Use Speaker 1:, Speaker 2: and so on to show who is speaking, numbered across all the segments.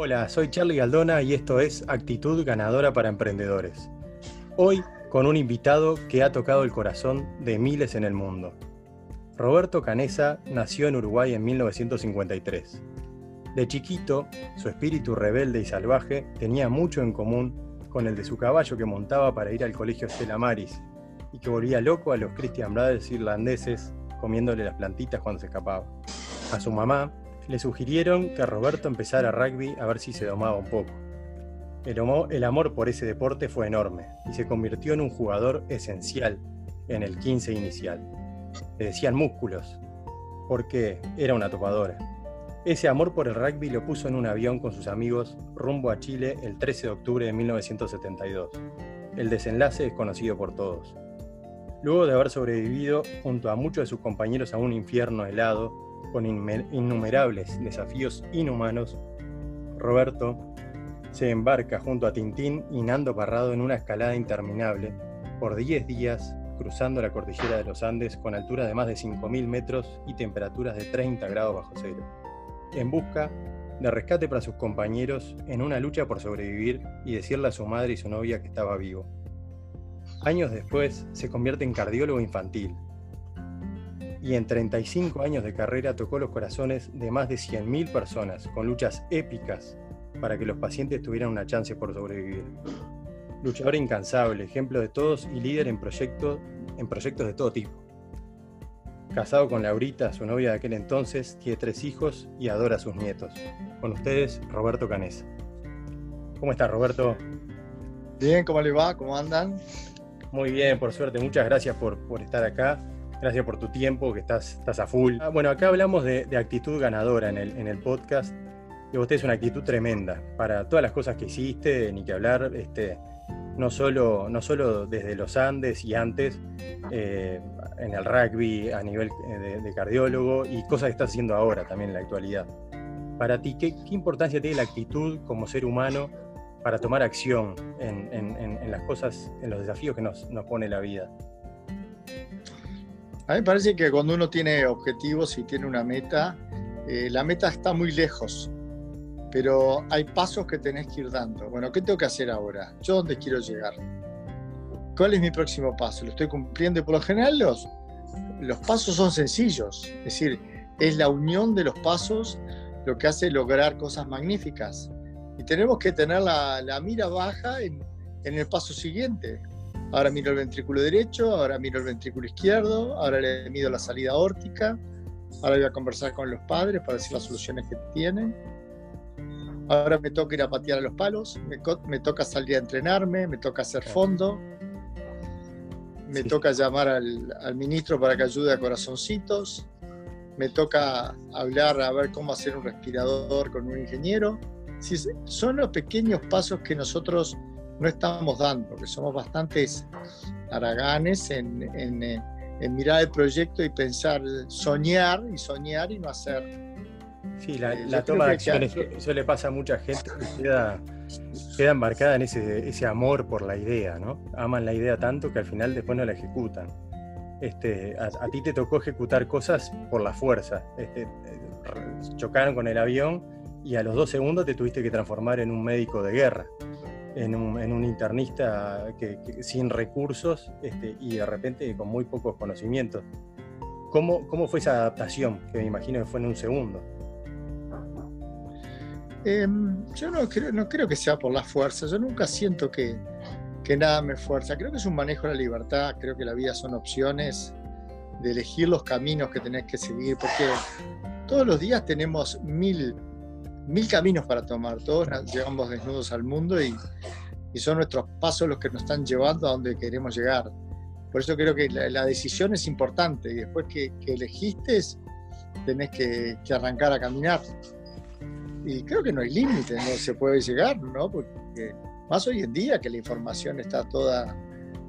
Speaker 1: Hola, soy Charlie Galdona y esto es Actitud Ganadora para Emprendedores. Hoy con un invitado que ha tocado el corazón de miles en el mundo. Roberto Canesa nació en Uruguay en 1953. De chiquito, su espíritu rebelde y salvaje tenía mucho en común con el de su caballo que montaba para ir al colegio Stella Maris y que volvía loco a los Christian Brothers irlandeses comiéndole las plantitas cuando se escapaba. A su mamá le sugirieron que Roberto empezara rugby a ver si se domaba un poco. El, amor por ese deporte fue enorme y se convirtió en un jugador esencial en el 15 inicial. Le decían músculos, porque era una topadora. Ese amor por el rugby lo puso en un avión con sus amigos rumbo a Chile el 13 de octubre de 1972. El desenlace es conocido por todos. Luego de haber sobrevivido junto a muchos de sus compañeros a un infierno helado, con innumerables desafíos inhumanos, Roberto se embarca junto a Tintín y Nando Parrado en una escalada interminable por 10 días cruzando la cordillera de los Andes con alturas de más de 5.000 metros y temperaturas de 30 grados bajo cero, en busca de rescate para sus compañeros en una lucha por sobrevivir y decirle a su madre y su novia que estaba vivo. Años después se convierte en cardiólogo infantil y en 35 años de carrera tocó los corazones de más de 100.000 personas con luchas épicas para que los pacientes tuvieran una chance por sobrevivir. Luchador incansable, ejemplo de todos y líder en, proyectos, en proyectos de todo tipo. Casado con Laurita, su novia de aquel entonces, tiene tres hijos y adora a sus nietos. Con ustedes, Roberto Canesa. ¿Cómo está Roberto?
Speaker 2: Bien, ¿cómo le va? ¿Cómo andan?
Speaker 1: Muy bien, por suerte. Muchas gracias por, por estar acá. Gracias por tu tiempo, que estás, estás a full. Ah, bueno, acá hablamos de, actitud ganadora en el, en el podcast. Y usted es una actitud tremenda para todas las cosas que hiciste, ni que hablar, este, no, solo, no solo desde los Andes y antes, eh, en el rugby, a nivel eh, de, cardiólogo, y cosas que estás haciendo ahora también en la actualidad. Para ti, ¿qué, qué importancia tiene la actitud como ser humano para tomar acción en, en, en, las cosas, en los desafíos que nos, nos pone la vida?
Speaker 2: A mí me parece que cuando uno tiene objetivos y tiene una meta, eh, la meta está muy lejos, pero hay pasos que tenés que ir dando. Bueno, ¿qué tengo que hacer ahora? ¿Yo dónde quiero llegar? ¿Cuál es mi próximo paso? ¿Lo estoy cumpliendo? Y por lo general los, los pasos son sencillos, es decir, es la unión de los pasos lo que hace lograr cosas magníficas. Y tenemos que tener la, la mira baja en, en el paso siguiente. Ahora miro el ventrículo derecho, ahora miro el ventrículo izquierdo, ahora le mido la salida órtica, ahora voy a conversar con los padres para decir las soluciones que tienen. Ahora me toca ir a patear a los palos, me, toca salir a entrenarme, me toca hacer fondo, me toca llamar al, ministro para que ayude a corazoncitos, me toca hablar a ver cómo hacer un respirador con un ingeniero. son los pequeños pasos que nosotros no estamos dando, que somos bastantes haraganes en, eh, en, mirar el proyecto y pensar, soñar y soñar y no hacer.
Speaker 1: Sí, la, eh, toma de acciones, eso le pasa a mucha gente que queda, queda embarcada en ese, ese amor por la idea, ¿no? Aman la idea tanto que al final después no la ejecutan. Este, a, ti te tocó ejecutar cosas por la fuerza. Este, chocaron con el avión y a los dos segundos te tuviste que transformar en un médico de guerra en un, internista que, sin recursos este, y de repente con muy pocos conocimientos. ¿Cómo, ¿Cómo, fue esa adaptación? Que me imagino que fue en un segundo.
Speaker 2: Em, yo no creo, no creo que sea por la fuerza, yo nunca siento que, que nada me fuerza, creo que es un manejo de la libertad, creo que la vida son opciones de elegir los caminos que tenés que seguir, porque todos los días tenemos mil mil caminos para tomar, todos llegamos desnudos al mundo y, son nuestros pasos los que nos están llevando a donde queremos llegar. Por eso creo que la, decisión es importante y después que, elegiste tenés que, arrancar a caminar. Y creo que no hay límite, no se puede llegar, ¿no? Porque más hoy en día que la información está toda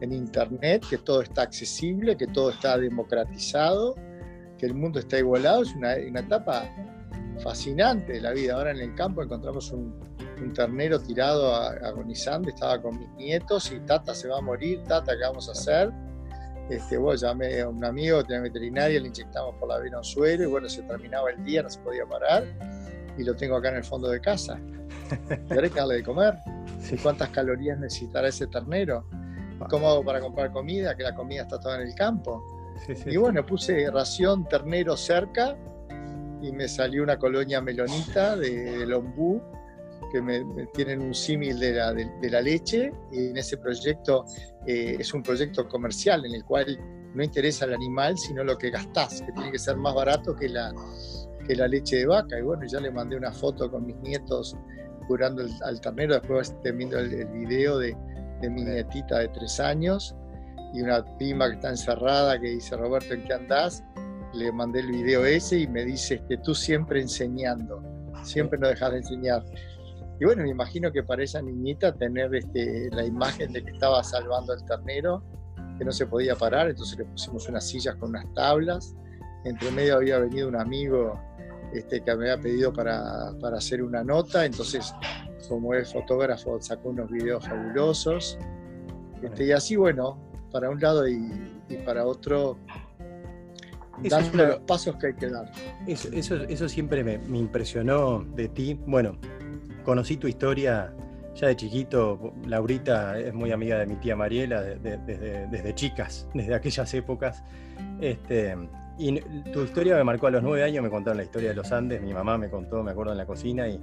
Speaker 2: en internet, que todo está accesible, que todo está democratizado, que el mundo está igualado, es una, una etapa fascinante de la vida. Ahora en el campo encontramos un, ternero tirado agonizando, estaba con mis nietos y Tata se va a morir, Tata, ¿qué vamos a hacer? Este, bueno, llamé a un amigo, tenía veterinaria, le inyectamos por la vena un suero y bueno, se terminaba el día, no se podía parar. y lo tengo acá en el fondo de casa. ¿Querés que darle de comer? ¿Cuántas calorías necesitará ese ternero? ¿Cómo hago para comprar comida? Que la comida está toda en el campo. y bueno, puse ración ternero cerca y me salió una colonia melonita de, lombú que me, tienen un símil de la, de, la, leche y en ese proyecto eh, es un proyecto comercial en el cual no interesa el animal sino lo que gastás, que tiene que ser más barato que la, que la leche de vaca. Y bueno, ya le mandé una foto con mis nietos curando al ternero, después viendo el, el video de, de mi nietita de tres años y una prima que está encerrada que dice, Roberto, ¿en qué andás? Le mandé el video ese y me dice, este, tú siempre enseñando, siempre no dejas de enseñar. Y bueno, me imagino que para esa niñita tener este, la imagen de que estaba salvando al ternero, que no se podía parar, entonces le pusimos unas sillas con unas tablas. Entre medio había venido un amigo este, que me había pedido para, para hacer una nota, entonces como es fotógrafo, sacó unos videos fabulosos. Este, y así, bueno, para un lado y, para otro, dando los pasos que hay que dar.
Speaker 1: Eso, eso, siempre me, impresionó de ti. Bueno, conocí tu historia ya de chiquito. Laurita es muy amiga de mi tía Mariela desde, chicas, desde aquellas épocas. Este, y tu historia me marcó a los nueve años, me contaron la historia de los Andes, mi mamá me contó, me acuerdo en la cocina, y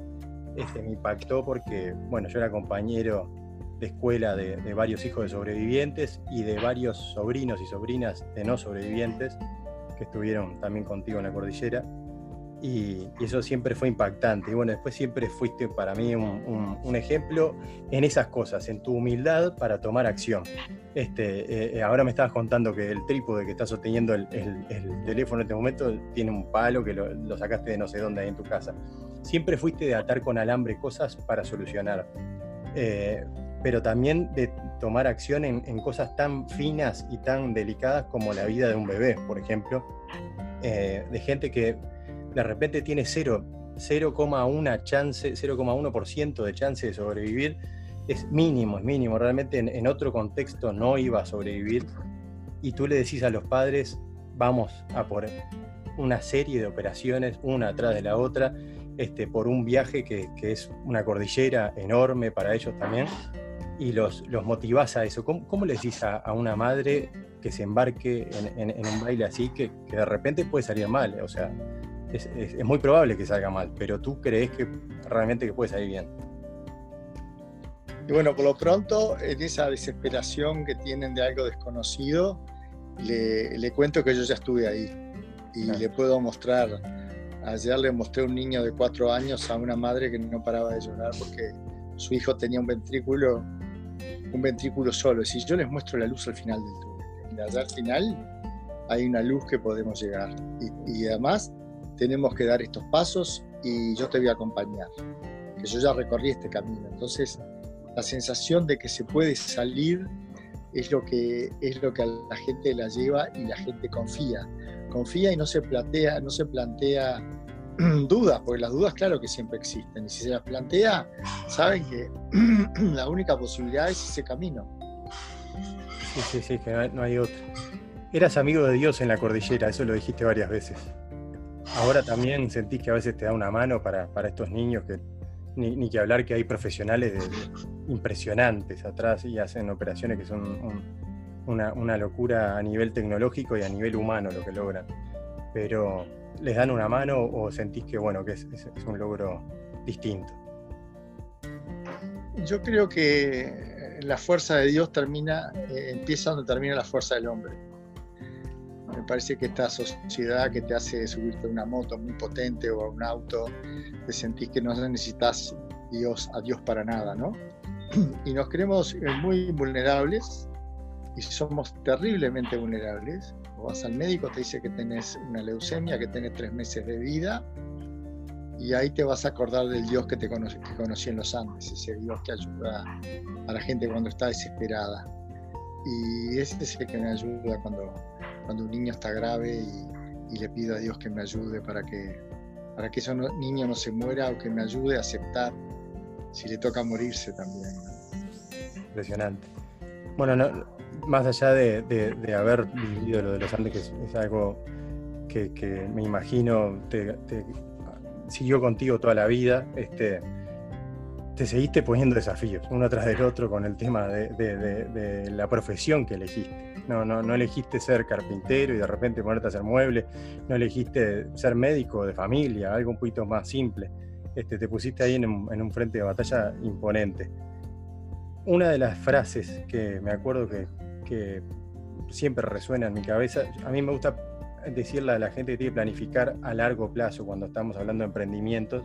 Speaker 1: este, me impactó porque, bueno, yo era compañero de escuela de, varios hijos de sobrevivientes y de varios sobrinos y sobrinas de no sobrevivientes que estuvieron también contigo en la cordillera. Y, eso siempre fue impactante. Y bueno, después siempre fuiste para mí un, ejemplo en esas cosas, en tu humildad para tomar acción. Este, eh, ahora me estabas contando que el trípode que estás sosteniendo el, teléfono en este momento tiene un palo que lo, lo sacaste de no sé dónde ahí en tu casa siempre fuiste de atar con alambre cosas para solucionar, eh, pero también de tomar acción en, cosas tan finas y tan delicadas como la vida de un bebé, por ejemplo, eh, de gente que de repente tiene 0,1 chance, 0,1% de chance de sobrevivir, es mínimo, es mínimo, realmente en otro contexto no iba a sobrevivir. Y tú le decís a los padres, vamos a por una serie de operaciones, una atrás de la otra, este, por un viaje que, es una cordillera enorme para ellos también, y los, los motivás a eso. ¿Cómo, les dices a, una madre que se embarque en, un baile así que, de repente puede salir mal? O sea, es, muy probable que salga mal, pero tú crees que realmente que puede salir bien.
Speaker 2: Y bueno, por lo pronto, en esa desesperación que tienen de algo desconocido, le, cuento que yo ya estuve ahí y le puedo mostrar Ayer le mostré un niño de cuatro años a una madre que no paraba de llorar porque su hijo tenía un ventrículo, un ventrículo solo. Decir, yo les muestro la luz al final del túnel. Y allá al final hay una luz que podemos llegar. Y, además tenemos que dar estos pasos y yo te voy a acompañar. Que yo ya recorrí este camino. Entonces, la sensación de que se puede salir es lo que, es lo que a la gente la lleva y la gente confía. Confía y no se plantea, no se plantea dudas, porque las dudas claro que siempre existen, y si se las plantea, saben que la única posibilidad es ese camino.
Speaker 1: Sí, sí, sí, que no hay, otra. Eras amigo de Dios en la cordillera, eso lo dijiste varias veces. Ahora también sentís que a veces te da una mano para, estos niños que ni, que hablar que hay profesionales impresionantes atrás y hacen operaciones que son una, una, locura a nivel tecnológico y a nivel humano lo que logran. Pero les dan una mano o sentís que bueno, que es, un logro distinto?
Speaker 2: Yo creo que la fuerza de Dios termina, eh, empieza donde termina la fuerza del hombre. Me parece que esta sociedad que te hace subirte a una moto muy potente o a un auto, te sentís que no necesitas Dios, a Dios para nada, ¿no? Y nos creemos eh, muy vulnerables y somos terriblemente vulnerables vas al médico, te dice que tenés una leucemia, que tenés tres meses de vida, y ahí te vas a acordar del Dios que te conocí, en los Andes, ese Dios que ayuda a la gente cuando está desesperada. Y ese es el que me ayuda cuando, cuando un niño está grave y, le pido a Dios que me ayude para que, para que ese niño no se muera o que me ayude a aceptar si le toca morirse también.
Speaker 1: Impresionante. Bueno, no, más allá de, haber vivido lo de los Andes, que es, algo que, me imagino siguió contigo toda la vida. Este, te seguiste poniendo desafíos, uno tras del otro, con el tema de, la profesión que elegiste. No, elegiste ser carpintero y de repente ponerte a hacer muebles, no elegiste ser médico de familia, algo un poquito más simple. Este, te pusiste ahí en un, frente de batalla imponente. Una de las frases que me acuerdo que, que siempre resuena en mi cabeza, a mí me gusta decirle a la gente que tiene que planificar a largo plazo cuando estamos hablando de emprendimientos,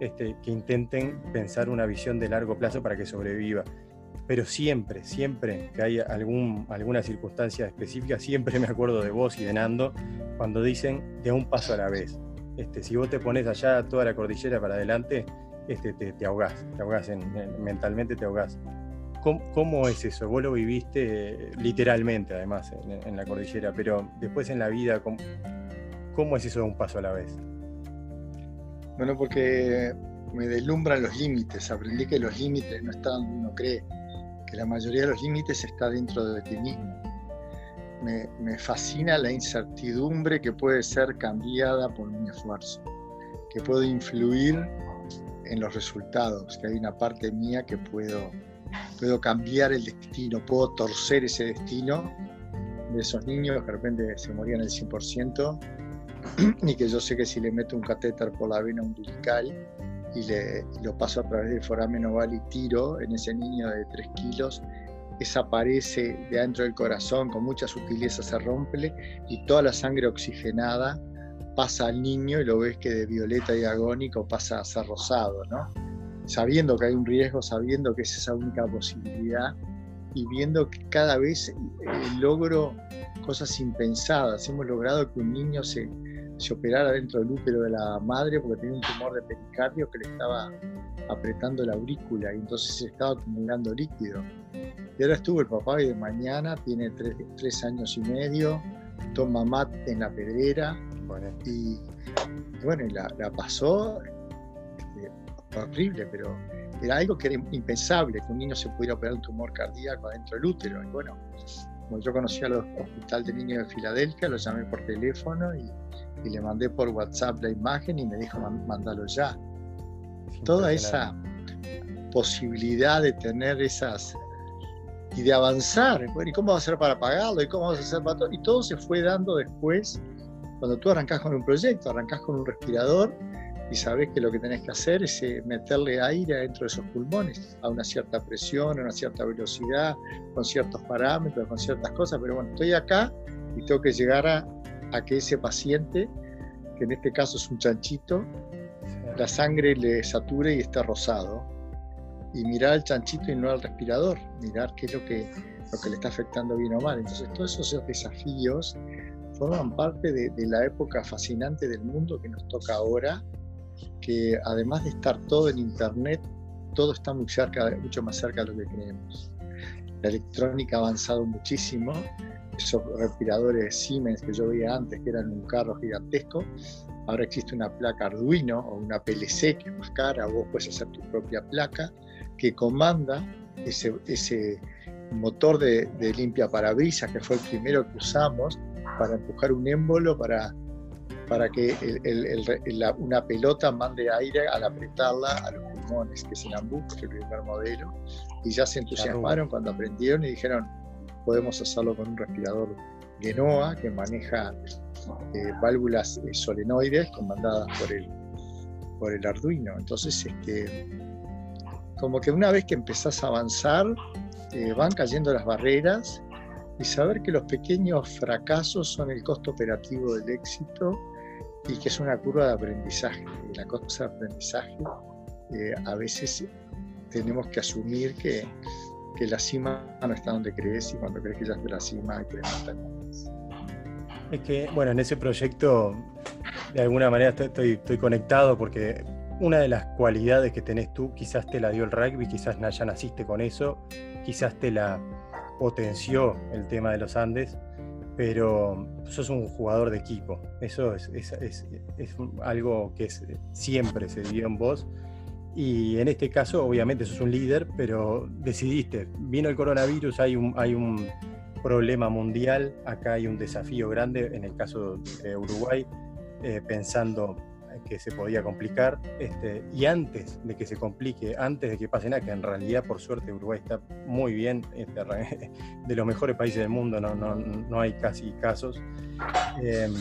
Speaker 1: este, que intenten pensar una visión de largo plazo para que sobreviva. Pero siempre, siempre que hay algún, alguna circunstancia específica, siempre me acuerdo de vos y de Nando cuando dicen de un paso a la vez. Este, si vos te pones allá toda la cordillera para adelante, este, te, te ahogás, te ahogás mentalmente te ahogás. ¿Cómo, es eso? Vos lo viviste literalmente, además, en, la cordillera, pero después en la vida, ¿cómo, ¿cómo es eso de un paso a la vez?
Speaker 2: Bueno, porque me deslumbran los límites. Aprendí que los límites no están donde uno cree, que la mayoría de los límites está dentro de ti mismo. Me, fascina la incertidumbre que puede ser cambiada por mi esfuerzo, que puedo influir en los resultados, que hay una parte mía que puedo, puedo cambiar el destino, puedo torcer ese destino de esos niños que de repente se morían el 100% y que yo sé que si le meto un catéter por la vena umbilical y, le, lo paso a través del foramen oval y tiro en ese niño de 3 kilos, desaparece de adentro del corazón, con mucha sutileza se rompe y toda la sangre oxigenada pasa al niño y lo ves que de violeta y agónico pasa a ser rosado, ¿no? Sabiendo que hay un riesgo, sabiendo que es esa única posibilidad y viendo que cada vez eh, logro cosas impensadas. Hemos logrado que un niño se, se operara dentro del útero de la madre porque tenía un tumor de pericardio que le estaba apretando la aurícula y entonces se estaba acumulando líquido. Y ahora estuvo el papá y de mañana tiene tres, años y medio, toma mate en la pedrera y, bueno, y la, pasó horrible, pero era algo que era impensable, que un niño se pudiera operar un tumor cardíaco adentro del útero. Y bueno, como yo conocía al hospital de niños de Filadelfia, lo llamé por teléfono y y le mandé por WhatsApp la imagen y me dijo, mándalo ya. Toda esa posibilidad de tener esas y de avanzar. ¿Y cómo va a ser para pagarlo? ¿Y cómo vas a hacer para todo? Y todo se fue dando después, cuando tú arrancas con un proyecto, arrancas con un respirador y sabes que lo que tenés que hacer es eh, meterle aire dentro de esos pulmones a una cierta presión, a una cierta velocidad, con ciertos parámetros, con ciertas cosas. Pero bueno, estoy acá y tengo que llegar a a que ese paciente, que en este caso es un chanchito, la sangre le sature y esté rosado. Y mirar al chanchito y no al respirador, mirar qué es lo que, lo que le está afectando bien o mal. Entonces, todos esos desafíos forman parte de, la época fascinante del mundo que nos toca ahora, que además de estar todo en Internet, todo está muy cerca, mucho más cerca de lo que creemos. La electrónica ha avanzado muchísimo, esos respiradores Siemens que yo veía antes, que eran un carro gigantesco, ahora existe una placa Arduino o una PLC que es más cara, vos puedes hacer tu propia placa que comanda ese, ese motor de, limpia parabrisas que fue el primero que usamos para empujar un émbolo para, para que una pelota mande aire al apretarla a los pulmones, que es el Ambu, que es el primer modelo, y ya se entusiasmaron cuando aprendieron y dijeron, podemos hacerlo con un respirador Genoa que maneja eh, válvulas eh, solenoides comandadas por el, por el Arduino. Entonces, este, como que una vez que empezás a avanzar, eh, van cayendo las barreras y saber que los pequeños fracasos son el costo operativo del éxito y que es una curva de aprendizaje. Y la cosa de aprendizaje a veces tenemos que asumir que que la cima no está donde crees y cuando crees que ya es de la cima hay que
Speaker 1: Es que, bueno, en ese proyecto de alguna manera estoy, estoy conectado porque una de las cualidades que tenés tú quizás te la dio el rugby, quizás ya naciste con eso, quizás te la potenció el tema de los Andes, pero sos un jugador de equipo. Eso es, algo que siempre se dio en vos y en este caso, obviamente, sos un líder, pero decidiste, vino el coronavirus, hay un, hay un problema mundial, acá hay un desafío grande, en el caso de Uruguay, eh, pensando que se podía complicar. Este, y antes de que se complique, antes de que pase nada, que en realidad por suerte Uruguay está muy bien, este, de los mejores países del mundo, no, no, no hay casi casos. Em,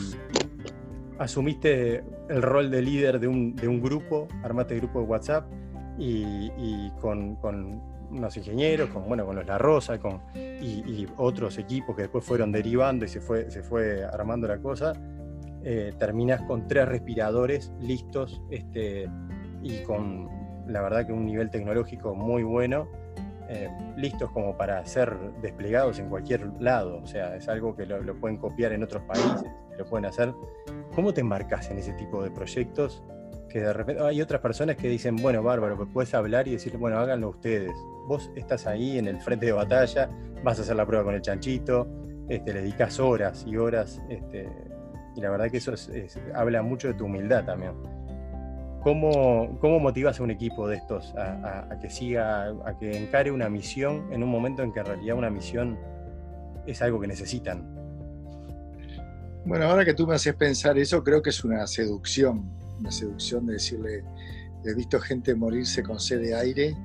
Speaker 1: asumiste el rol de líder de un, de un grupo, armaste grupo de WhatsApp y, con, con, unos ingenieros, con, bueno, con los La Rosa con, y, otros equipos que después fueron derivando y se fue, se fue armando la cosa, eh, terminas con tres respiradores listos este, y con la verdad que un nivel tecnológico muy bueno, eh, listos como para ser desplegados en cualquier lado. O sea, es algo que lo, lo pueden copiar en otros países, lo pueden hacer. ¿Cómo te embarcas en ese tipo de proyectos? Que de repente hay otras personas que dicen, bueno, bárbaro, pues puedes hablar y decir, bueno, háganlo ustedes. Vos estás ahí en el frente de batalla, vas a hacer la prueba con el chanchito, este, le dedicas horas y horas este, y la verdad que eso habla mucho de tu humildad también. ¿Cómo, ¿Cómo, motivas a un equipo de estos a, que siga, a que encare una misión en un momento en que en realidad una misión es algo que necesitan?
Speaker 2: Bueno, ahora que tú me haces pensar eso, creo que es una seducción, una seducción de decirle, he visto gente morirse con sed de aire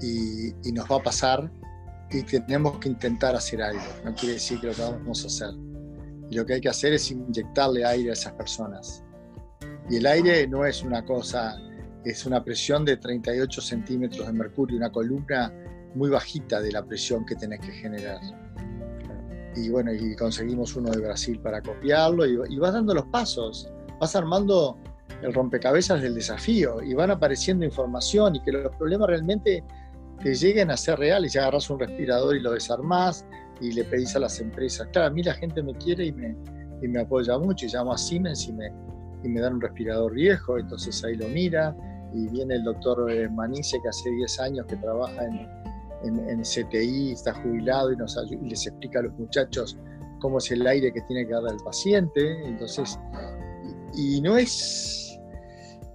Speaker 2: y, y nos va a pasar y tenemos que intentar hacer algo, no quiere decir que lo vamos a hacer y lo que hay que hacer es inyectarle aire a esas personas. Y el aire no es una cosa, es una presión de 38 centímetros de mercurio, una columna muy bajita de la presión que tenés que generar. Y bueno, y conseguimos uno de Brasil para copiarlo y, vas dando los pasos, vas armando el rompecabezas del desafío y van apareciendo información y que los problemas realmente te lleguen a ser reales. Y agarras un respirador y lo desarmás y le pedís a las empresas. Claro, a mí la gente me quiere y me, y me apoya mucho y llamo a Siemens y me, y me dan un respirador viejo, entonces ahí lo mira y viene el doctor eh, Manice que hace 10 años que trabaja en, en, CTI, está jubilado y, nos y les explica a los muchachos cómo es el aire que tiene que darle al paciente. Entonces, y, no es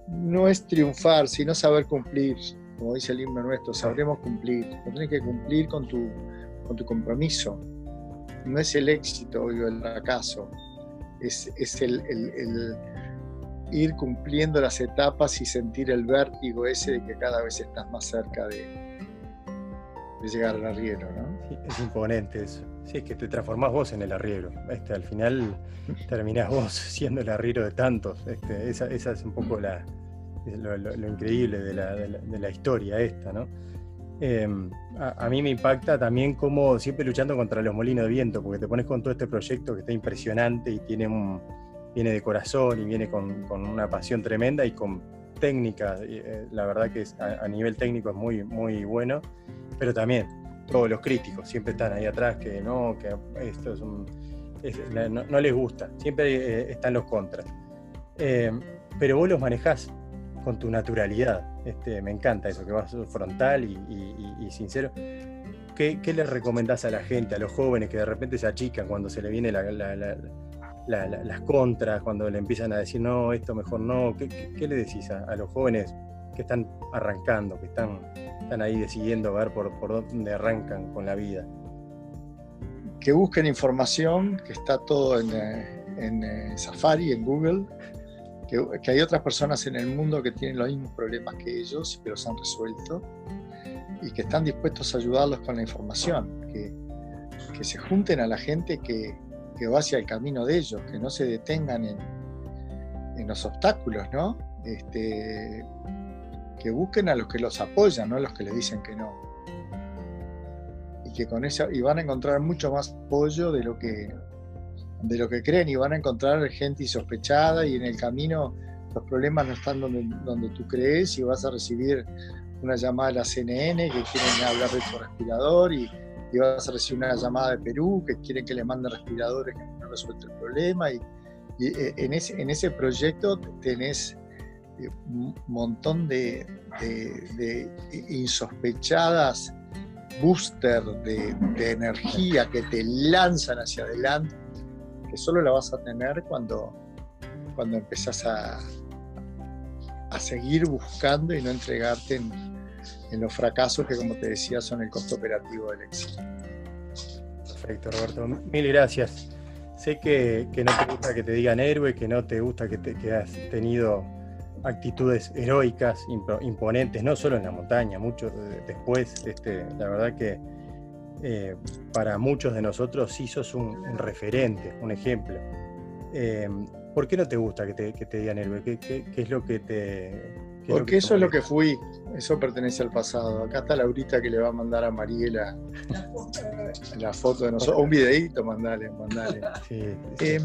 Speaker 2: no es triunfar, sino saber cumplir, como dice el himno nuestro, sabremos cumplir, tienes que cumplir con tu, con tu compromiso. No es el éxito o el fracaso, es, es el, el, ir cumpliendo las etapas y sentir el vértigo ese de que cada vez estás más cerca de, de llegar al arriero. ¿no?
Speaker 1: es imponente eso. Sí, es que te transformás vos en el arriero. Este, al final terminás vos siendo el arriero de tantos. Este, esa, esa, es un poco la, lo, increíble de la, de la, historia esta, ¿no? Em, a, mí me impacta también como siempre luchando contra los molinos de viento, porque te pones con todo este proyecto que está impresionante y tiene un, viene de corazón y viene con, una pasión tremenda y con técnica. Eh, la verdad que a, nivel técnico es muy, muy bueno, pero también todos los críticos siempre están ahí atrás que no, que esto es un... no, les gusta, siempre eh, están los contras. Em, pero vos los manejás con tu naturalidad. Este, me encanta eso, que vas frontal y, sincero. ¿Qué, ¿Qué, le recomendás a la gente, a los jóvenes que de repente se achican cuando se le vienen las contras, cuando le empiezan a decir, no, esto mejor no? ¿Qué, qué, le decís a, los jóvenes que están arrancando, que están, están ahí decidiendo ver por, por dónde arrancan con la vida?
Speaker 2: Que busquen información, que está todo en, eh, en eh, Safari, en Google, que, hay otras personas en el mundo que tienen los mismos problemas que ellos, pero se han resuelto y que están dispuestos a ayudarlos con la información, que, que se junten a la gente que, que, va hacia el camino de ellos, que no se detengan en, en los obstáculos, ¿no? Este, que busquen a los que los apoyan, no a los que les dicen que no. Y que con eso y van a encontrar mucho más apoyo de lo que de lo que creen y van a encontrar gente insospechada y en el camino los problemas no están donde, donde tú crees y vas a recibir una llamada de la CNN que quieren hablar de tu respirador y, y vas a recibir una llamada de Perú que quieren que le manden respiradores que no resuelven el problema y, eh, en, ese, en ese proyecto tenés eh, un montón de, de, insospechadas booster de, de energía que te lanzan hacia adelante solo la vas a tener cuando, cuando empezás a, a seguir buscando y no entregarte en, en los fracasos que, como te decía, son el costo operativo del éxito.
Speaker 1: Perfecto, Roberto. Mil gracias. sé que, no te gusta que te digan héroe, que no te gusta que, te, que has tenido actitudes heroicas, imponentes, no solo en la montaña, mucho después, este, la verdad que eh, para muchos de nosotros sí sos un, referente, un ejemplo. Eh, ¿Por qué no te gusta que te, digan héroe? ¿Qué, es lo que te...
Speaker 2: Porque eso es lo que fui, eso pertenece al pasado. Acá está Laurita que le va a mandar a Mariela la foto de nosotros, un videito, mandale, mandale. Eh,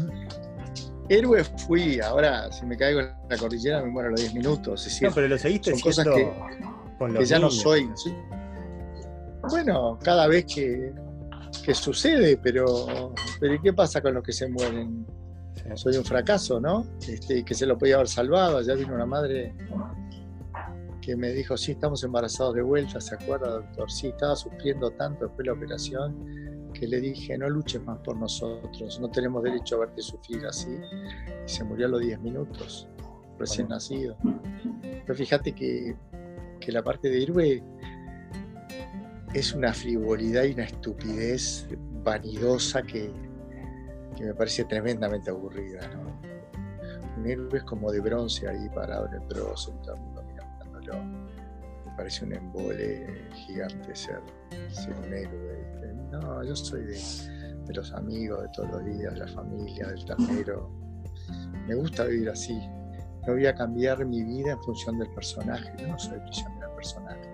Speaker 2: héroe fui, ahora si me caigo en la cordillera me muero a los 10 minutos.
Speaker 1: no, pero lo seguiste
Speaker 2: son cosas que, ya no soy. Bueno, cada vez que, sucede, pero, pero ¿y qué pasa con los que se mueren? Soy un fracaso, ¿no? Este, que se lo podía haber salvado. Allá vino una madre que me dijo, sí, estamos embarazados de vuelta, ¿se acuerda, doctor? Sí, estaba sufriendo tanto después de la operación que le dije, no luches más por nosotros, no tenemos derecho a verte sufrir así. Y se murió a los 10 minutos, recién nacido. Pero fíjate que, que la parte de héroe es una frivolidad y una estupidez vanidosa que, que me parece tremendamente aburrida. ¿no? Un héroe es como de bronce ahí parado en el trozo todo el mundo mirándolo. Me parece un embole gigante ser, un héroe. No, yo soy de, de, los amigos de todos los días, de la familia, del ternero. Me gusta vivir así. No voy a cambiar mi vida en función del personaje. No soy prisionero personaje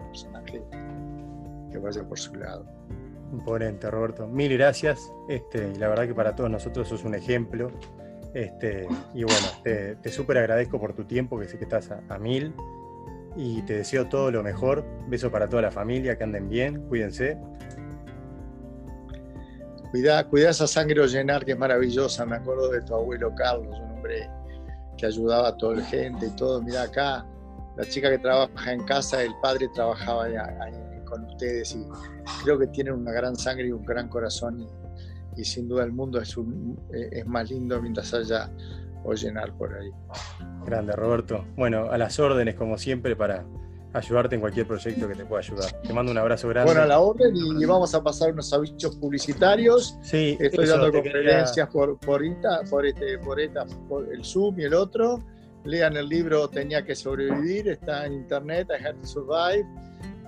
Speaker 2: que vaya por su lado.
Speaker 1: Imponente, Roberto. Mil gracias. Este, y la verdad que para todos nosotros sos un ejemplo. Este, y bueno, te, te súper agradezco por tu tiempo, que sé que estás a, mil. Y te deseo todo lo mejor. Beso para toda la familia, que anden bien, cuídense.
Speaker 2: Cuidá, cuidá esa sangre llenar que es maravillosa. Me acuerdo de tu abuelo Carlos, un hombre que ayudaba a toda la gente y todo. Mira acá, la chica que trabaja en casa, el padre trabajaba ahí con ustedes y creo que tienen una gran sangre y un gran corazón y, sin duda el mundo es, un, eh, es más lindo mientras haya o llenar por ahí.
Speaker 1: Grande, Roberto. Bueno, a las órdenes como siempre para ayudarte en cualquier proyecto que te pueda ayudar. Te mando un abrazo grande.
Speaker 2: Bueno, a la orden y vamos a pasar unos avisos publicitarios.
Speaker 1: Sí,
Speaker 2: Estoy dando conferencias por, por, por, este, por, esta, por el Zoom y el otro. Lean el libro Tenía que sobrevivir, está en internet, I Had to Survive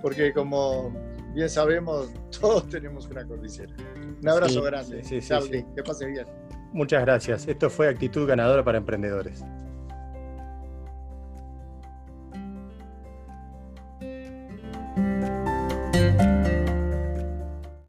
Speaker 2: porque como bien sabemos, todos tenemos una cordillera. Un abrazo grande, sí, sí, Charlie, que pase bien.
Speaker 1: Muchas gracias. Esto fue Actitud Ganadora para Emprendedores.